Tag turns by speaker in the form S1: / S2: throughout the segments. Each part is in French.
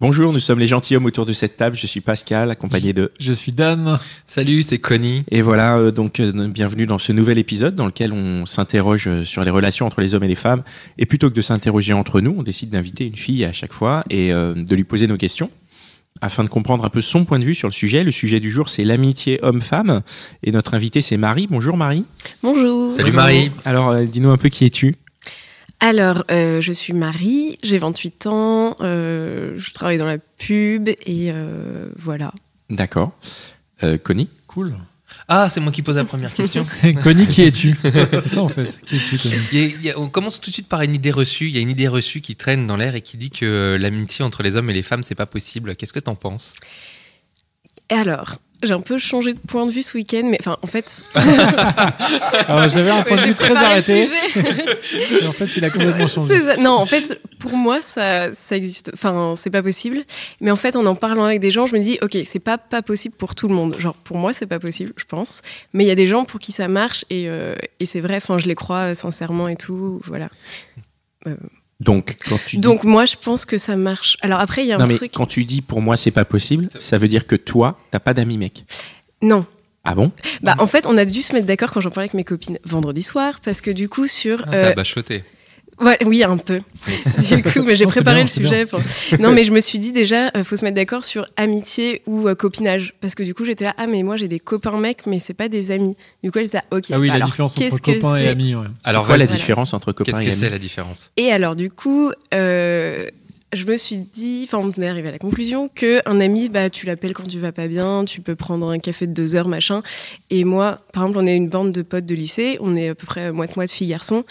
S1: Bonjour, nous sommes les gentilshommes autour de cette table. Je suis Pascal, accompagné de...
S2: Je suis Dan.
S3: Salut, c'est Connie.
S1: Et voilà, euh, donc euh, bienvenue dans ce nouvel épisode dans lequel on s'interroge euh, sur les relations entre les hommes et les femmes. Et plutôt que de s'interroger entre nous, on décide d'inviter une fille à chaque fois et euh, de lui poser nos questions afin de comprendre un peu son point de vue sur le sujet. Le sujet du jour, c'est l'amitié homme-femme. Et notre invitée, c'est Marie. Bonjour Marie.
S4: Bonjour.
S3: Salut Marie.
S1: Alors, euh, dis-nous un peu qui es-tu
S4: Alors, euh, je suis Marie, j'ai 28 ans, euh, je travaille dans la pub et euh, voilà.
S1: D'accord. Euh, Connie
S2: Cool.
S3: Ah, c'est moi qui pose la première question.
S2: Connie, qui es-tu? C'est ça en fait. Qui es-tu Connie?
S3: Il y a- il y a- on commence tout de suite par une idée reçue. Il y a une idée reçue qui traîne dans l'air et qui dit que l'amitié entre les hommes et les femmes, c'est pas possible. Qu'est-ce que t'en penses?
S4: Et alors, j'ai un peu changé de point de vue ce week-end, mais enfin, en fait,
S2: J'avais un point de vue très arrêté. Et en fait, il a complètement changé.
S4: Non, en fait, pour moi, ça, ça existe. Enfin, c'est pas possible. Mais en fait, en en parlant avec des gens, je me dis, ok, c'est pas pas possible pour tout le monde. Genre, pour moi, c'est pas possible, je pense. Mais il y a des gens pour qui ça marche et, euh, et c'est vrai. Enfin, je les crois euh, sincèrement et tout. Voilà.
S1: Donc, quand tu dis...
S4: Donc moi, je pense que ça marche. Alors après, il y a un
S1: non, mais
S4: truc.
S1: quand tu dis pour moi c'est pas possible, ça veut dire que toi, t'as pas d'amis mec.
S4: Non.
S1: Ah bon?
S4: Bah, en fait, on a dû se mettre d'accord quand j'en parlais avec mes copines vendredi soir, parce que du coup, sur.
S3: ah,
S4: euh,
S3: T'as bachoté.
S4: Ouais, oui, un peu. du coup, mais j'ai préparé
S2: bien,
S4: le sujet. Non, mais je me suis dit déjà, euh, faut se mettre d'accord sur amitié ou euh, copinage. Parce que du coup, j'étais là, ah, mais moi, j'ai des copains mecs, mais c'est pas des amis. Du coup, elle disait, ah, ok.
S2: Ah oui, la
S4: alors,
S2: différence entre
S4: qu'est-ce que
S2: copains et amis. Ouais.
S3: Alors,
S1: quoi la différence entre copains
S3: Qu'est-ce
S1: et
S3: que
S1: amis
S3: c'est la différence?
S4: Et alors, du coup, euh, je me suis dit, enfin, on est arrivé à la conclusion que un ami, bah, tu l'appelles quand tu vas pas bien, tu peux prendre un café de deux heures, machin. Et moi, par exemple, on est une bande de potes de lycée, on est à peu près moite-moite filles-garçons.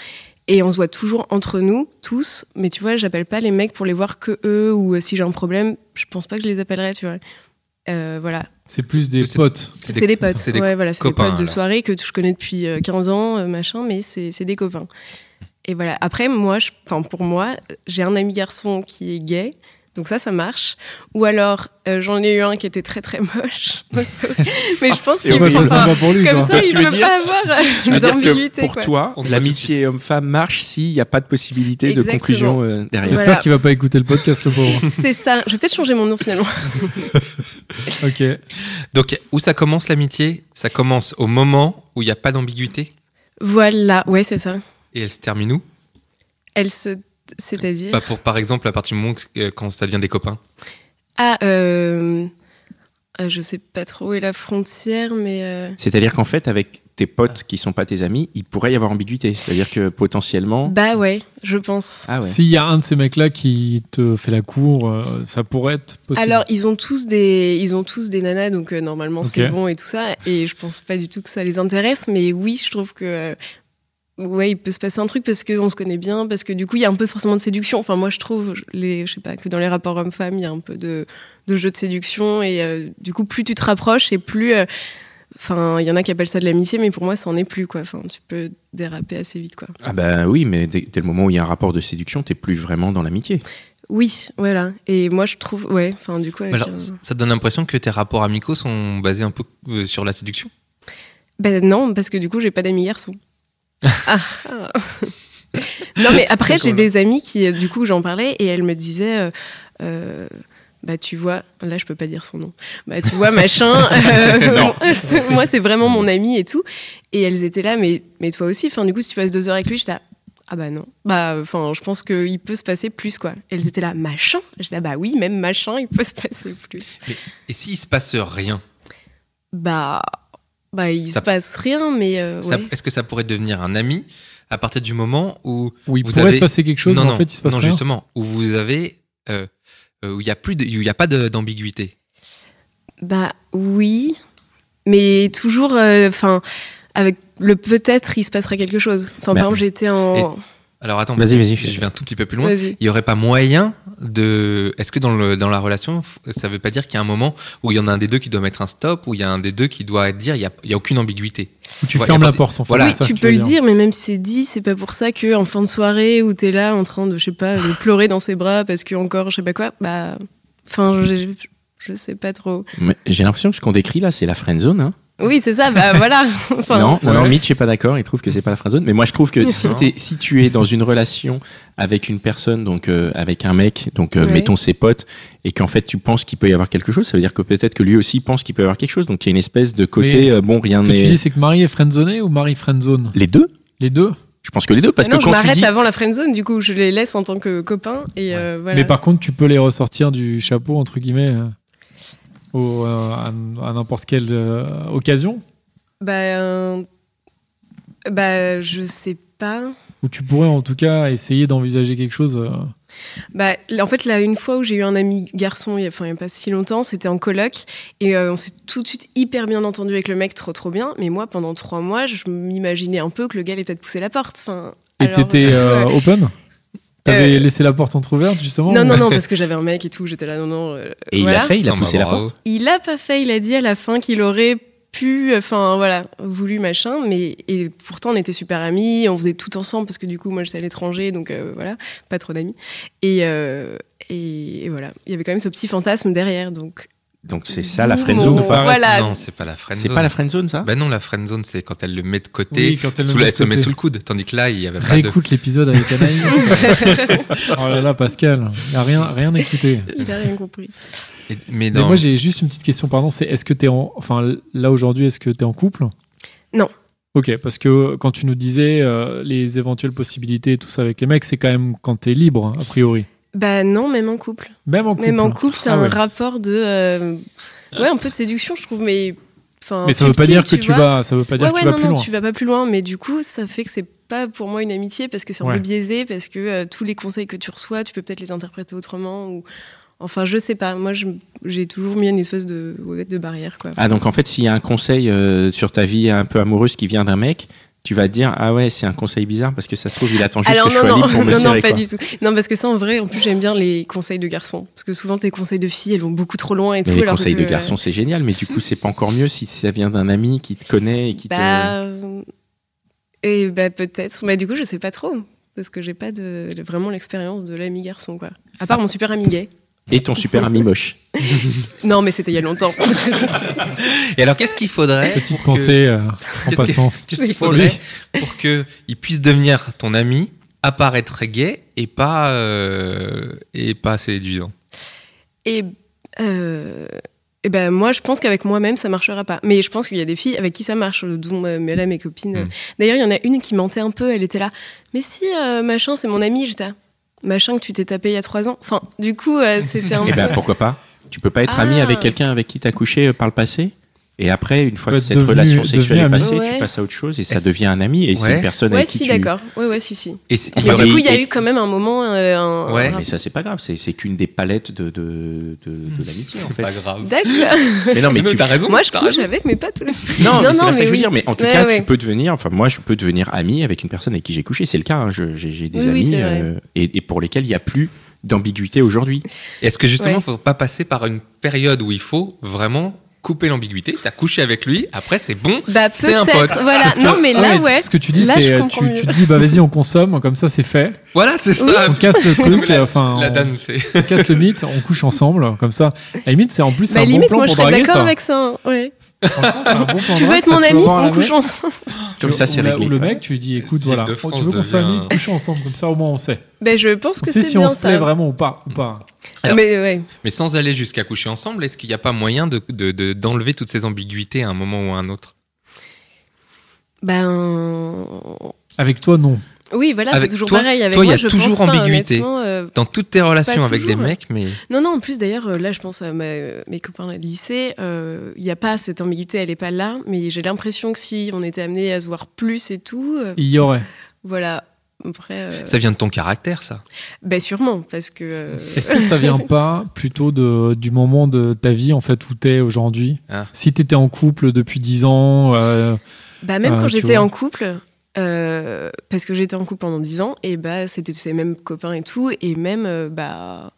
S4: Et on se voit toujours entre nous, tous. Mais tu vois, j'appelle pas les mecs pour les voir que eux, ou euh, si j'ai un problème, je pense pas que je les appellerais, tu vois. Euh, voilà.
S2: C'est plus des potes.
S4: C'est des, potes.
S3: C'est des
S4: ouais, voilà, c'est des potes de
S3: alors.
S4: soirée que je connais depuis euh, 15 ans, euh, machin, mais c'est c'est des copains. Et voilà. Après, moi, je- enfin, pour moi, j'ai un ami garçon qui est gay. Donc ça, ça marche. Ou alors, euh, j'en ai eu un qui était très très moche. mais je pense
S1: c'est
S4: qu'il peut
S2: c'est
S4: pas.
S2: sympa pour lui.
S4: Comme
S2: quoi.
S4: ça,
S1: Tu
S4: il peut
S1: dire-
S4: pas avoir euh, d'ambiguïté.
S1: pour
S4: quoi.
S1: toi, l'amitié homme-femme marche s'il n'y a pas de possibilité de conclusion euh, derrière.
S2: J'espère
S4: Voilà.
S2: qu'il va pas écouter le podcast, le pauvre.
S4: C'est ça. Je vais peut-être changer mon nom finalement.
S2: ok.
S3: Donc, où ça commence l'amitié? Ça commence au moment où il n'y a pas d'ambiguïté?
S4: Voilà. Ouais, c'est ça.
S3: et elle se termine où?
S4: Elle se. C'est-à-dire.
S3: Bah, pour, Par exemple, à partir du moment que- euh, quand ça devient des copains.
S4: Ah, euh... euh, je sais pas trop où est la frontière, mais. euh,
S1: C'est-à-dire qu'en fait, avec tes potes qui sont pas tes amis, il pourrait y avoir ambiguïté. C'est-à-dire que potentiellement.
S4: Bah ouais, je pense.
S1: Ah ouais.
S2: S'il y a un de ces mecs-là qui te fait la cour, euh, ça pourrait être possible.
S4: Alors, ils ont tous des, ils ont tous des nanas, donc euh, normalement c'est bon et tout ça. Et je pense pas du tout que ça les intéresse, mais oui, je trouve que euh, ouais, il peut se passer un truc parce qu'on se connaît bien, parce que du coup, il y a un peu forcément de séduction. Enfin, moi, je trouve, les, je sais pas, que dans les rapports hommes-femmes, il y a un peu de, de jeu de séduction. Et euh, du coup, plus tu te rapproches et plus. euh, Enfin, il y en a qui appellent ça de l'amitié, mais pour moi, ça en est plus, quoi. Enfin, tu peux déraper assez vite, quoi.
S1: Ah bah oui, mais dès, dès le moment où il y a un rapport de séduction, t'es plus vraiment dans l'amitié.
S4: Oui, voilà. Et moi, je trouve, ouais, enfin, du coup,
S3: Alors,
S4: un-
S3: ça te donne l'impression que tes rapports amicaux sont basés un peu euh, sur la séduction?
S4: Ben non, parce que du coup, j'ai pas d'amis garçons. Ah, ah. non, mais après, j'ai des amis qui, du coup, j'en parlais et elles me disaient, euh, euh, bah tu vois, là, je peux pas dire son nom. Bah tu vois, machin. euh, moi, c'est vraiment mon ami et tout. Et elles étaient là, mais, mais toi aussi. Enfin, du coup, si tu passes deux heures avec lui, là, ah bah non. Bah, enfin, je pense qu'il peut se passer plus, quoi. Elles étaient là, machin. J'étais là, bah oui, même machin, il peut se passer plus.
S3: Mais- Et s'il se passe rien?
S4: Bah, bah il
S3: Ça-
S4: se passe rien, mais euh, ouais.
S3: Est-ce que ça pourrait devenir un ami à partir du moment où
S2: Où il
S3: vous
S2: pourrait
S3: avez-
S2: se passer quelque chose,
S3: non,
S2: mais
S3: non,
S2: en fait, il se passe
S3: non,
S2: rien.
S3: justement, où vous avez, euh, euh, où il y a plus, de- où il y a pas d'ambiguïté.
S4: Bah oui, mais toujours, enfin, avec le peut-être, il se passerait quelque chose. Enfin, par exemple, j'étais en.
S3: Alors attends,
S1: Vas-y, vas-y.
S3: Je vais un tout petit peu plus loin. Il y aurait pas moyen de. Est-ce que dans, le, dans la relation, ça veut pas dire qu'il y a un moment où il y en a un des deux qui doit mettre un stop, où il y a un des deux qui doit dire il y a, il y a aucune ambiguïté?
S2: Où tu
S3: Ouais,
S2: fermes la porte en fait.
S3: Voilà.
S4: oui,
S2: ça
S4: tu peux le
S2: dire.
S4: dire, mais même si c'est dit, c'est pas pour ça que en fin de soirée où t'es là en train de, je sais pas, de pleurer dans ses bras parce que encore, je sais pas quoi, bah, enfin, je, je sais pas trop.
S1: Mais J'ai l'impression que ce qu'on décrit là, c'est la friend zone. Hein.
S4: Oui, c'est ça, bah voilà. Enfin,
S1: non, non, non, Mitch n'est pas d'accord. Il trouve que c'est pas la friend zone. Mais moi, je trouve que si, tu es dans une relation avec une personne, donc euh, avec un mec, donc euh,
S4: Ouais.
S1: mettons ses potes, et qu'en fait tu penses qu'il peut y avoir quelque chose, ça veut dire que peut-être que lui aussi pense qu'il peut y avoir quelque chose. Donc il y a une espèce de côté, euh, bon, rien
S2: Ce que tu
S1: n'est.
S2: dis, c'est que Marie est friendzonée ou Marie friendzone?
S1: Les deux.
S2: Les deux?
S1: Je pense que les deux, parce
S4: non,
S1: que
S4: je
S1: quand tu
S4: m'arrête
S1: dis,
S4: avant la friendzone, du coup, je les laisse en tant que copains et euh, voilà.
S2: Mais par contre, tu peux les ressortir du chapeau, entre guillemets, euh, au, euh, à, à n'importe quelle euh, occasion
S4: Bah, euh, bah, je sais pas.
S2: Ou tu pourrais en tout cas essayer d'envisager quelque chose.
S4: Bah, en fait, là, une fois où j'ai eu un ami garçon, il y a, enfin, pas si longtemps, c'était en coloc, et euh, on s'est tout de suite hyper bien entendu avec le mec, trop trop bien. Mais moi, pendant trois mois, je m'imaginais un peu que le gars allait peut-être pousser la porte. Enfin,
S2: Et t'étais
S4: euh,
S2: open? T'avais
S4: Euh,
S2: laissé la porte entrouverte justement
S4: Non,
S2: ou-
S4: non, non, parce que j'avais un mec et tout, j'étais là, non, non. euh,
S1: et il a fait, il a
S3: Non, bah,
S1: poussé la porte.
S4: Il a pas fait, il a dit à la fin qu'il aurait pu, enfin voilà, voulu machin, mais et pourtant on était super amis, on faisait tout ensemble parce que du coup moi j'étais à l'étranger, donc euh, voilà, pas trop d'amis. Et, euh, et, et voilà, il y avait quand même ce petit fantasme derrière, donc
S1: Donc c'est ça la
S4: D'où
S1: friend
S4: mon-
S1: zone ou pas
S4: Voilà.
S3: Non, c'est pas la friend
S1: C'est pas la friend zone ça?
S3: Bah non, la friend zone, c'est quand elle le met de côté,
S2: Oui, quand elle le
S3: sous
S2: met
S3: la-
S2: de
S3: elle se met sous le coude. Tandis que là, il y avait pas de.
S2: Réécoute l'épisode avec Anaïs. oh là là, Pascal, il a rien, rien écouté.
S4: il a rien compris.
S3: Et- Mais
S2: moi, j'ai juste une petite question, pardon. C'est est-ce que t'es en, enfin, là aujourd'hui, est-ce que t'es en couple?
S4: Non.
S2: Ok, parce que quand tu nous disais euh, les éventuelles possibilités et tout ça avec les mecs, c'est quand même quand t'es libre, a priori.
S4: Bah non, même en couple.
S2: Même en couple.
S4: Même en couple, t'as
S2: Ah ouais.
S4: un rapport de, euh, ouais, un peu de séduction, je trouve, mais. enfin,
S2: Mais ça veut pas dire que tu vas, ça veut pas dire
S4: ouais,
S2: que
S4: ouais,
S2: tu vas
S4: non,
S2: plus
S4: non,
S2: loin.
S4: tu vas pas plus loin, mais du coup, ça fait que c'est pas pour moi une amitié parce que c'est un
S2: Ouais.
S4: peu biaisé, parce que euh, tous les conseils que tu reçois, tu peux peut-être les interpréter autrement ou. Enfin, je sais pas. Moi, j'ai toujours mis une espèce de barrière, quoi.
S1: Ah donc en fait, s'il y a un conseil euh, sur ta vie un peu amoureuse qui vient d'un mec, tu vas te dire ah ouais c'est un conseil bizarre parce que ça se trouve il attend juste
S4: Alors
S1: que je
S4: non,
S1: sois
S4: non,
S1: libre pour me
S4: non, non, pas
S1: quoi.
S4: du tout. Non, parce que ça, en vrai, en plus, j'aime bien les conseils de garçons, parce que souvent tes conseils de filles, elles vont beaucoup trop loin et tout.
S1: Mais les
S4: alors
S1: conseils
S4: que-
S1: de garçon c'est génial, mais du coup c'est pas encore mieux si ça vient d'un ami qui te connaît et qui te.
S4: Bah, et bah peut-être. Mais du coup, je sais pas trop. Parce que j'ai pas de, vraiment l'expérience de l'ami garçon, quoi. À part mon super ami gay.
S1: Et ton super ami moche.
S4: Non, mais c'était il y a longtemps.
S3: Et alors, qu'est-ce qu'il faudrait
S2: Petite
S3: pour que-
S2: pensée euh, en passant.
S3: Qu'est-ce qu'il
S4: Oui.
S3: faudrait pour que il puisse devenir ton ami, apparaître gay et pas euh, et pas séduisant
S4: Et, euh, et ben moi, je pense qu'avec moi-même, ça marchera pas. Mais je pense qu'il y a des filles avec qui ça marche, dont mais là, mes copines.
S3: Mm.
S4: D'ailleurs, il y en a une qui mentait un peu. Elle était là. Mais si, euh, machin, c'est mon ami. J'étais machin que tu t'es tapé il y a trois ans. Enfin, du coup, euh, c'était un
S1: Et ben pourquoi pas Tu peux pas être
S4: Ah.
S1: ami avec quelqu'un avec qui t'as couché par le passé? Et après, une fois que cette
S2: devenu-
S1: relation sexuelle est passée, tu
S4: Ouais.
S1: passes à autre chose et ça devient un ami et c'est
S3: Ouais.
S1: une personne
S4: Ouais,
S1: avec qui
S4: si,
S1: tu.
S4: d'accord. Ouais, ouais, si, si.
S3: Et
S4: du coup, il y a
S1: et-
S4: eu quand même un moment. euh, un,
S3: Ouais,
S4: un
S1: Mais ça c'est pas grave, c'est c'est qu'une des palettes de de, de, de l'amitié en
S3: c'est
S1: fait.
S3: pas grave.
S4: D'accord.
S1: Mais non mais
S3: Mais
S1: tu
S3: t'as raison.
S4: Moi, je couche avec, mais pas tous les.
S1: Non,
S4: Non,
S1: mais c'est
S4: non,
S1: pas ça
S4: mais
S1: que je veux
S4: oui.
S1: dire. Mais en tout
S4: Ouais,
S1: cas,
S4: ouais.
S1: tu peux devenir. Enfin, moi, je peux devenir ami avec une personne avec qui j'ai couché. C'est le cas. hein. Je- J'ai des
S4: Oui, oui,
S1: amis
S4: c'est
S1: euh, et, et pour lesquels il n'y a plus d'ambiguïté aujourd'hui.
S3: Est-ce que justement,
S4: Ouais.
S3: il faut pas passer par une période où il faut vraiment couper l'ambiguïté T'as couché avec lui, après c'est bon.
S4: Bah
S3: C'est un
S4: peut-être.
S3: pote.
S4: Voilà.
S2: Que-
S4: non, mais
S2: ah
S4: là, ouais.
S2: Ce que tu dis, c'est euh, tu, tu dis, bah vas-y, on consomme, comme ça c'est fait.
S3: Voilà, c'est ça.
S2: On casse le truc,
S3: La-
S2: enfin,
S3: La
S2: on-
S3: danne, c'est.
S2: on casse le mythe, on couche ensemble, comme ça. À la limite, c'est en plus
S4: Bah
S2: un bon
S4: limite,
S2: plan
S4: moi, je
S2: pour
S4: serais
S2: draguer
S4: d'accord
S2: ça.
S4: avec ça. Ouais.
S2: Franchement, c'est un bon plan
S4: Tu veux être
S2: ça,
S4: mon ami On couche ensemble.
S1: Comme ça, c'est réglé.
S2: Ou le mec, tu lui dis, écoute, voilà, tu veux qu'on soit amis, coucher ensemble, comme ça au moins on sait.
S4: Ben je pense
S2: On
S4: que
S2: sait
S4: c'est
S2: si on
S4: bien
S2: se plaît
S4: ça.
S2: vraiment ou pas. Ou pas.
S3: Alors-
S4: Mais ouais.
S3: Mais sans aller jusqu'à coucher ensemble, est-ce qu'il n'y a pas moyen de de- de- d'enlever toutes ces ambiguïtés à un moment ou à un autre?
S4: Ben
S2: Avec toi, non.
S4: Oui, voilà, c'est
S3: Avec
S4: toujours
S3: toi-
S4: pareil. Avec
S3: toi, il y a
S4: je
S3: toujours
S4: pense
S3: ambiguïté.
S4: euh,
S3: Dans toutes tes relations avec des mecs, mais
S4: Non, non. En plus, d'ailleurs, euh, là, je pense à ma- mes copains de lycée. euh, Il n'y a pas cette ambiguïté, elle est pas là. Mais j'ai l'impression que si on était amené à se voir plus et tout, euh,
S2: Il y aurait.
S4: voilà. Après, euh,
S3: ça vient de ton caractère, ça.
S4: ben sûrement, parce que. euh,
S2: Est-ce que ça vient pas plutôt de, du moment de ta vie en fait où t'es aujourd'hui?
S3: Ah.
S2: Si t'étais en couple depuis 10 ans, euh,
S4: Bah même quand j'étais en couple, Euh, parce que j'étais en couple pendant 10 ans et bah c'était ces mêmes copains et tout et même euh, bah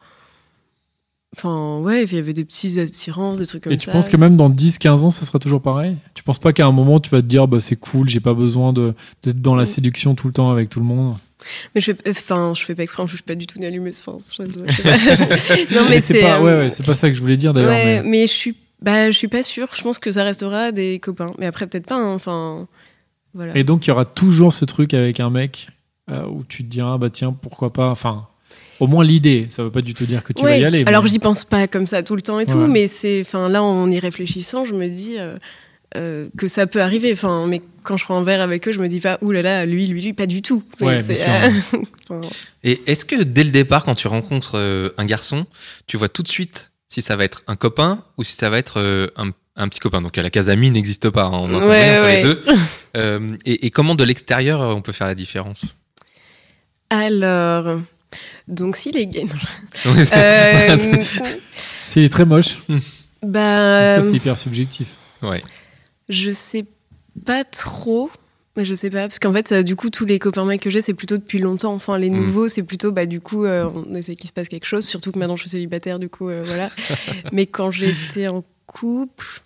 S4: enfin ouais il y avait des petites attirances des trucs comme ça
S2: Et tu penses que même dans 10-15 ans, ça sera toujours pareil? Tu penses pas qu'à un moment, tu vas te dire, bah, c'est cool, j'ai pas besoin d'être dans la
S4: Mm.
S2: séduction tout le temps avec tout le monde?
S4: Mais je fais enfin je fais pas exprès je suis pas du tout une allumeuse enfin non mais
S2: c'est
S4: c'est
S2: pas,
S4: euh,
S2: ouais, ouais, c'est pas ça que je voulais dire d'ailleurs.
S4: ouais,
S2: mais-
S4: mais je suis bah je suis pas sûre je pense que ça restera des copains mais après peut-être pas hein, enfin voilà
S2: Et donc, il y aura toujours ce truc avec un mec euh, où tu te diras, bah tiens, pourquoi pas. Enfin, au moins l'idée, ça veut pas du tout dire que tu vas y aller.
S4: Alors
S2: mais-
S4: j'y pense pas comme ça tout le temps et tout, mais c'est, enfin là en y réfléchissant, je me dis euh, euh, que ça peut arriver. Enfin, mais quand je prends un verre avec eux, je me dis pas, là là, lui, lui, lui, pas du tout.
S2: Ouais,
S3: Et est-ce que dès le départ, quand tu rencontres euh, un garçon, tu vois tout de suite si ça va être un copain ou si ça va être euh, un, un petit copain? Donc la case amie n'existe pas, hein, on en
S4: Ouais,
S3: entre
S4: ouais.
S3: les deux. Euh, et, et comment de l'extérieur euh, on peut faire la différence
S4: Alors, donc s'il est gay, euh,
S2: S'il est très moche,
S4: bah,
S2: ça c'est hyper subjectif.
S3: ouais.
S4: je sais pas trop. Mais je sais pas, parce qu'en fait, ça, du coup, tous les copains mecs que j'ai, c'est plutôt depuis longtemps. Enfin, les
S3: Mm.
S4: nouveaux, c'est plutôt, bah, du coup, euh, on essaie qu'il se passe quelque chose. Surtout que maintenant, je suis célibataire, du coup, euh, voilà. Mais quand j'étais en couple,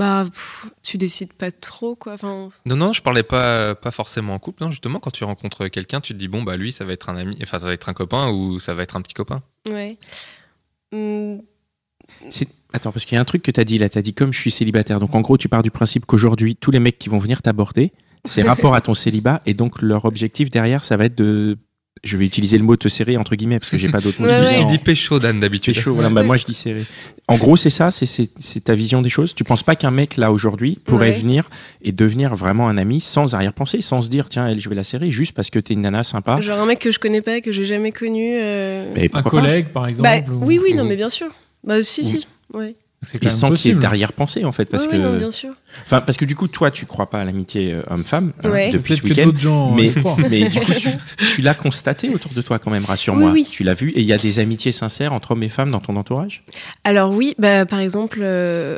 S4: bah, pff, tu décides pas trop, quoi. Enfin,
S3: Non, non, je parlais pas, pas forcément en couple. Non, justement, quand tu rencontres quelqu'un, tu te dis bon bah lui, ça va être un ami, enfin ça va être un copain ou ça va être un petit copain.
S4: ouais. Hmm,
S1: Attends, parce qu'il y a un truc que tu as dit là. Tu as dit comme je suis célibataire. Donc en gros, tu pars du principe qu'aujourd'hui, tous les mecs qui vont venir t'aborder, c'est rapport à ton célibat. Et donc leur objectif derrière, ça va être de. Je vais utiliser le mot te serrer entre guillemets parce que j'ai pas d'autre mot.
S4: Ouais,
S3: il, dit,
S4: ouais.
S3: il dit pécho Dan d'habitude.
S1: Voilà. Bah, moi je dis serré. En gros, c'est ça, c'est- ta vision des choses. Tu penses pas qu'un mec là aujourd'hui pourrait
S4: Ouais.
S1: venir et devenir vraiment un ami sans arrière-pensée, sans se dire tiens, elle, je vais la serrer juste parce que t'es une nana sympa.
S4: Genre un mec que je connais pas, que j'ai jamais connu. euh,
S1: Mais
S2: Un collègue, par exemple.
S4: Bah,
S2: ou-
S4: oui, oui, non, mais bien sûr. Bah, si,
S1: Oui.
S4: si. Ouais.
S2: C'est quand
S1: Et
S2: même
S1: sans qu'il y ait d'arrière-pensée en fait, parce
S4: Oui,
S1: que,
S4: oui, non, bien sûr.
S1: enfin, parce que du coup, toi, tu crois pas à l'amitié euh, homme-femme hein, depuis ce week-end.
S2: d'autres gens
S1: Mais,
S2: euh, croient.
S1: mais du coup, tu, tu l'as constaté autour de toi quand même, rassure-moi.
S4: Oui, oui.
S1: Tu l'as vu et il y a des amitiés sincères entre hommes et femmes dans ton entourage?
S4: Alors oui, bah par exemple, euh,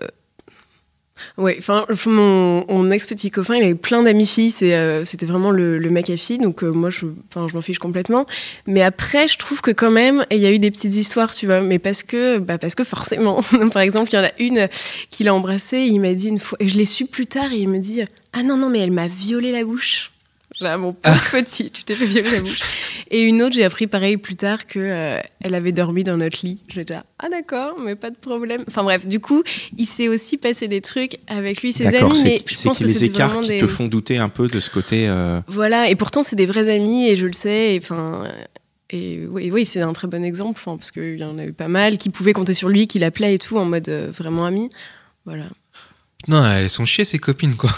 S4: ouais, enfin mon, mon ex petit copain, il avait plein d'amis filles, euh, c'était vraiment le, le mec à filles, donc euh, moi je, m'en fiche complètement. Mais après, je trouve que quand même, il y a eu des petites histoires, tu vois, mais parce que, bah parce que forcément, par exemple, il y en a une qu'il a embrassée, il m'a dit une fois, et je l'ai su plus tard, et il me dit, ah non non, mais elle m'a violé la bouche. Ah, mon pauvre petit, tu t'es fait violer la bouche. Et une autre, j'ai appris pareil plus tard que euh, elle avait dormi dans notre lit. J'étais là, ah d'accord, mais pas de problème. Enfin bref, du coup, il s'est aussi passé des trucs avec lui, ses amis, mais je pense
S1: que
S4: que
S1: les écarts qui
S4: des.
S1: te font douter un peu de ce côté. euh,
S4: Voilà, et pourtant c'est des vrais amis et je le sais. et Enfin. Et oui, oui c'est un très bon exemple, parce qu'il y en a eu pas mal qui pouvaient compter sur lui, qui l'appelaient et tout, en mode euh, vraiment ami. Voilà.
S3: Non, elles sont chier ses copines quoi.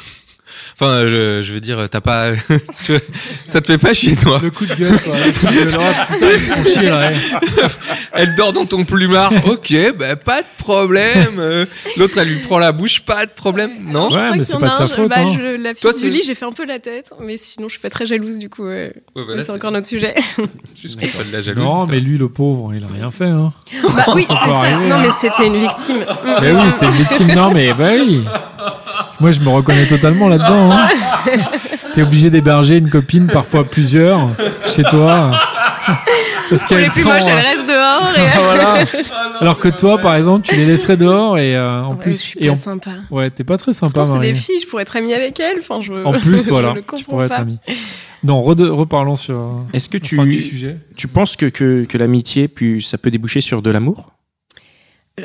S3: Enfin, je, je veux dire, t'as pas, tu vois, ça te fait pas chier toi.
S2: Le coup de gueule, quoi. Le coup de gueule. Oh, putain, ils me font chier, là. ouais.
S3: Elle dort dans ton plumard, ok, bah, pas de problème. Euh, L'autre, elle lui prend la bouche, pas de problème, non?
S2: Ouais,
S4: Je crois
S2: mais c'est pas
S4: a
S2: de sa faute,
S4: bah,
S2: hein.
S4: je- la fille
S3: Toi,
S4: du lit, j'ai fait un peu la tête, mais sinon je suis pas très jalouse du coup. Ouais, c'est encore notre sujet.
S3: juste qu'on fait de la jalousie.
S2: Non, mais lui, le pauvre, il a rien fait. Hein.
S4: bah oui, c'est ça.
S2: arriver,
S4: Non,
S2: hein.
S4: mais c'était une victime.
S2: Mais oui, c'est une victime. Non, mais bah oui. Moi, je me reconnais totalement là-dedans. Hein. T'es obligé d'héberger une copine, parfois plusieurs, chez toi. Parce
S4: Pour les plus moches,
S2: euh,
S4: elle reste dehors. Et...
S2: voilà. Alors que toi, par exemple, tu les laisserais dehors et euh, en
S4: Ouais,
S2: plus,
S4: je suis
S2: et
S4: pas
S2: en-
S4: sympa.
S2: ouais, t'es pas très sympa,
S4: c'est des filles, je pourrais être amie avec elles. Enfin, je...
S2: En plus,
S4: je
S2: voilà,
S4: le
S2: tu pourrais être
S4: pas.
S2: ami. Non, reparlons sur
S1: Est-ce que
S2: du
S1: tu,
S2: sujet.
S1: tu penses que, que, que l'amitié, puis ça peut déboucher sur de l'amour?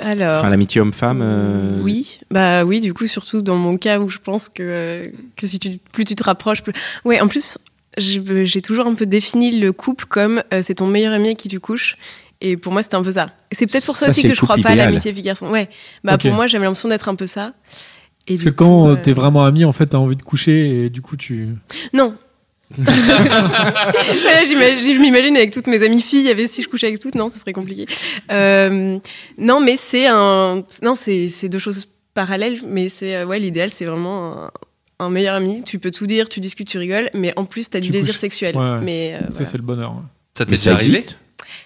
S4: Alors.
S1: Enfin, l'amitié homme-femme euh,
S4: Oui, bah oui, du coup, surtout dans mon cas où je pense que, que si tu, plus tu te rapproches, plus. Ouais, en plus, j'ai toujours un peu défini le couple comme euh, c'est ton meilleur ami avec qui tu couches. Et pour moi, c'était un peu ça. C'est peut-être pour ça,
S1: Ça,
S4: aussi que je crois pas à l'amitié fille-garçon. Ouais, bah pour moi, j'avais l'impression d'être un peu ça. Et
S2: Parce que quand
S4: coup,
S2: euh,
S4: euh,
S2: t'es vraiment ami, en fait, t'as envie de coucher et du coup, tu.
S4: Non. Voilà, je m'imagine avec toutes mes amies filles, il y avait si je couchais avec toutes, non, ça serait compliqué. Euh, non, mais c'est un, non, c'est deux choses parallèles, mais c'est euh, ouais, l'idéal, c'est vraiment un, un meilleur ami. Tu peux tout dire, tu discutes, tu rigoles, mais en plus, t'as du
S2: Tu
S4: désir
S2: couches.
S4: sexuel.
S2: Ouais, ouais.
S4: Mais euh, voilà.
S2: c'est le bonheur. ouais.
S3: Ça t'est déjà
S1: ça
S3: arrivé
S1: existe?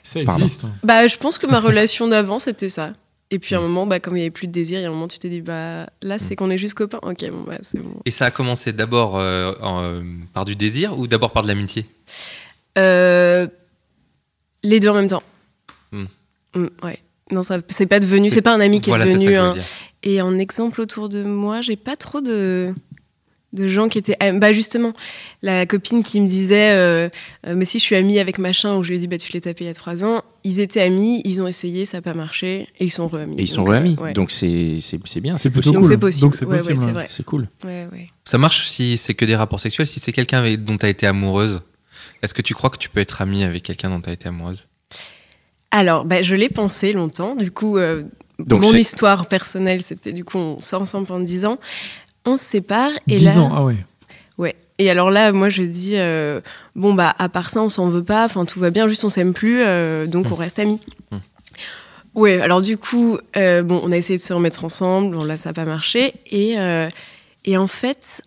S2: Ça existe.
S4: bah, je pense que ma relation d'avant, c'était ça. Et puis à un moment, bah, comme il n'y avait plus de désir, il y a un moment, tu t'es dit, bah là, c'est qu'on est juste copains. Ok, bon, bah c'est bon.
S3: Et ça a commencé d'abord euh, euh, par du désir ou d'abord par de l'amitié
S4: Euh, les deux en même temps.
S3: Hmm.
S4: Mm, ouais. Non, ça, c'est pas devenu,
S3: C'est-
S4: c'est pas un ami qui
S3: Voilà,
S4: est devenu. Et en exemple autour de moi, j'ai pas trop de, de gens qui étaient. ah, Bah justement, la copine qui me disait euh, euh, Mais si je suis amie avec machin, ou je lui ai dit Bah tu l'ai tapé il y a trois ans, ils étaient amis, ils ont essayé, ça n'a pas marché, et ils sont re-amis.
S1: Et ils sont re-amis.
S4: ouais.
S1: Donc c'est c'est- c'est bien.
S2: C'est plutôt
S4: Donc
S2: cool.
S4: c'est possible.
S2: Donc c'est
S4: Ouais, ouais,
S2: possible.
S4: c'est
S2: ouais.
S4: vrai.
S1: C'est cool.
S4: Ouais, ouais.
S3: Ça marche si c'est que des rapports sexuels, si c'est quelqu'un dont tu as été amoureuse. Est-ce que tu crois que tu peux être amie avec quelqu'un dont tu as été amoureuse?
S4: Alors, bah, je l'ai pensé longtemps. Du coup, euh,
S1: Donc,
S4: mon histoire personnelle, c'était du coup, on sort ensemble pendant 10 ans, on se sépare, et
S2: 10
S4: là.
S2: ans, ah ouais.
S4: Ouais. Et alors là, moi, je dis, euh, bon, bah, à part ça, on s'en veut pas, enfin, tout va bien, juste on s'aime plus, euh, donc on reste amis.
S3: Mmh.
S4: Ouais, alors du coup, euh, bon, on a essayé de se remettre ensemble, bon, là, ça n'a pas marché. Et, et en fait,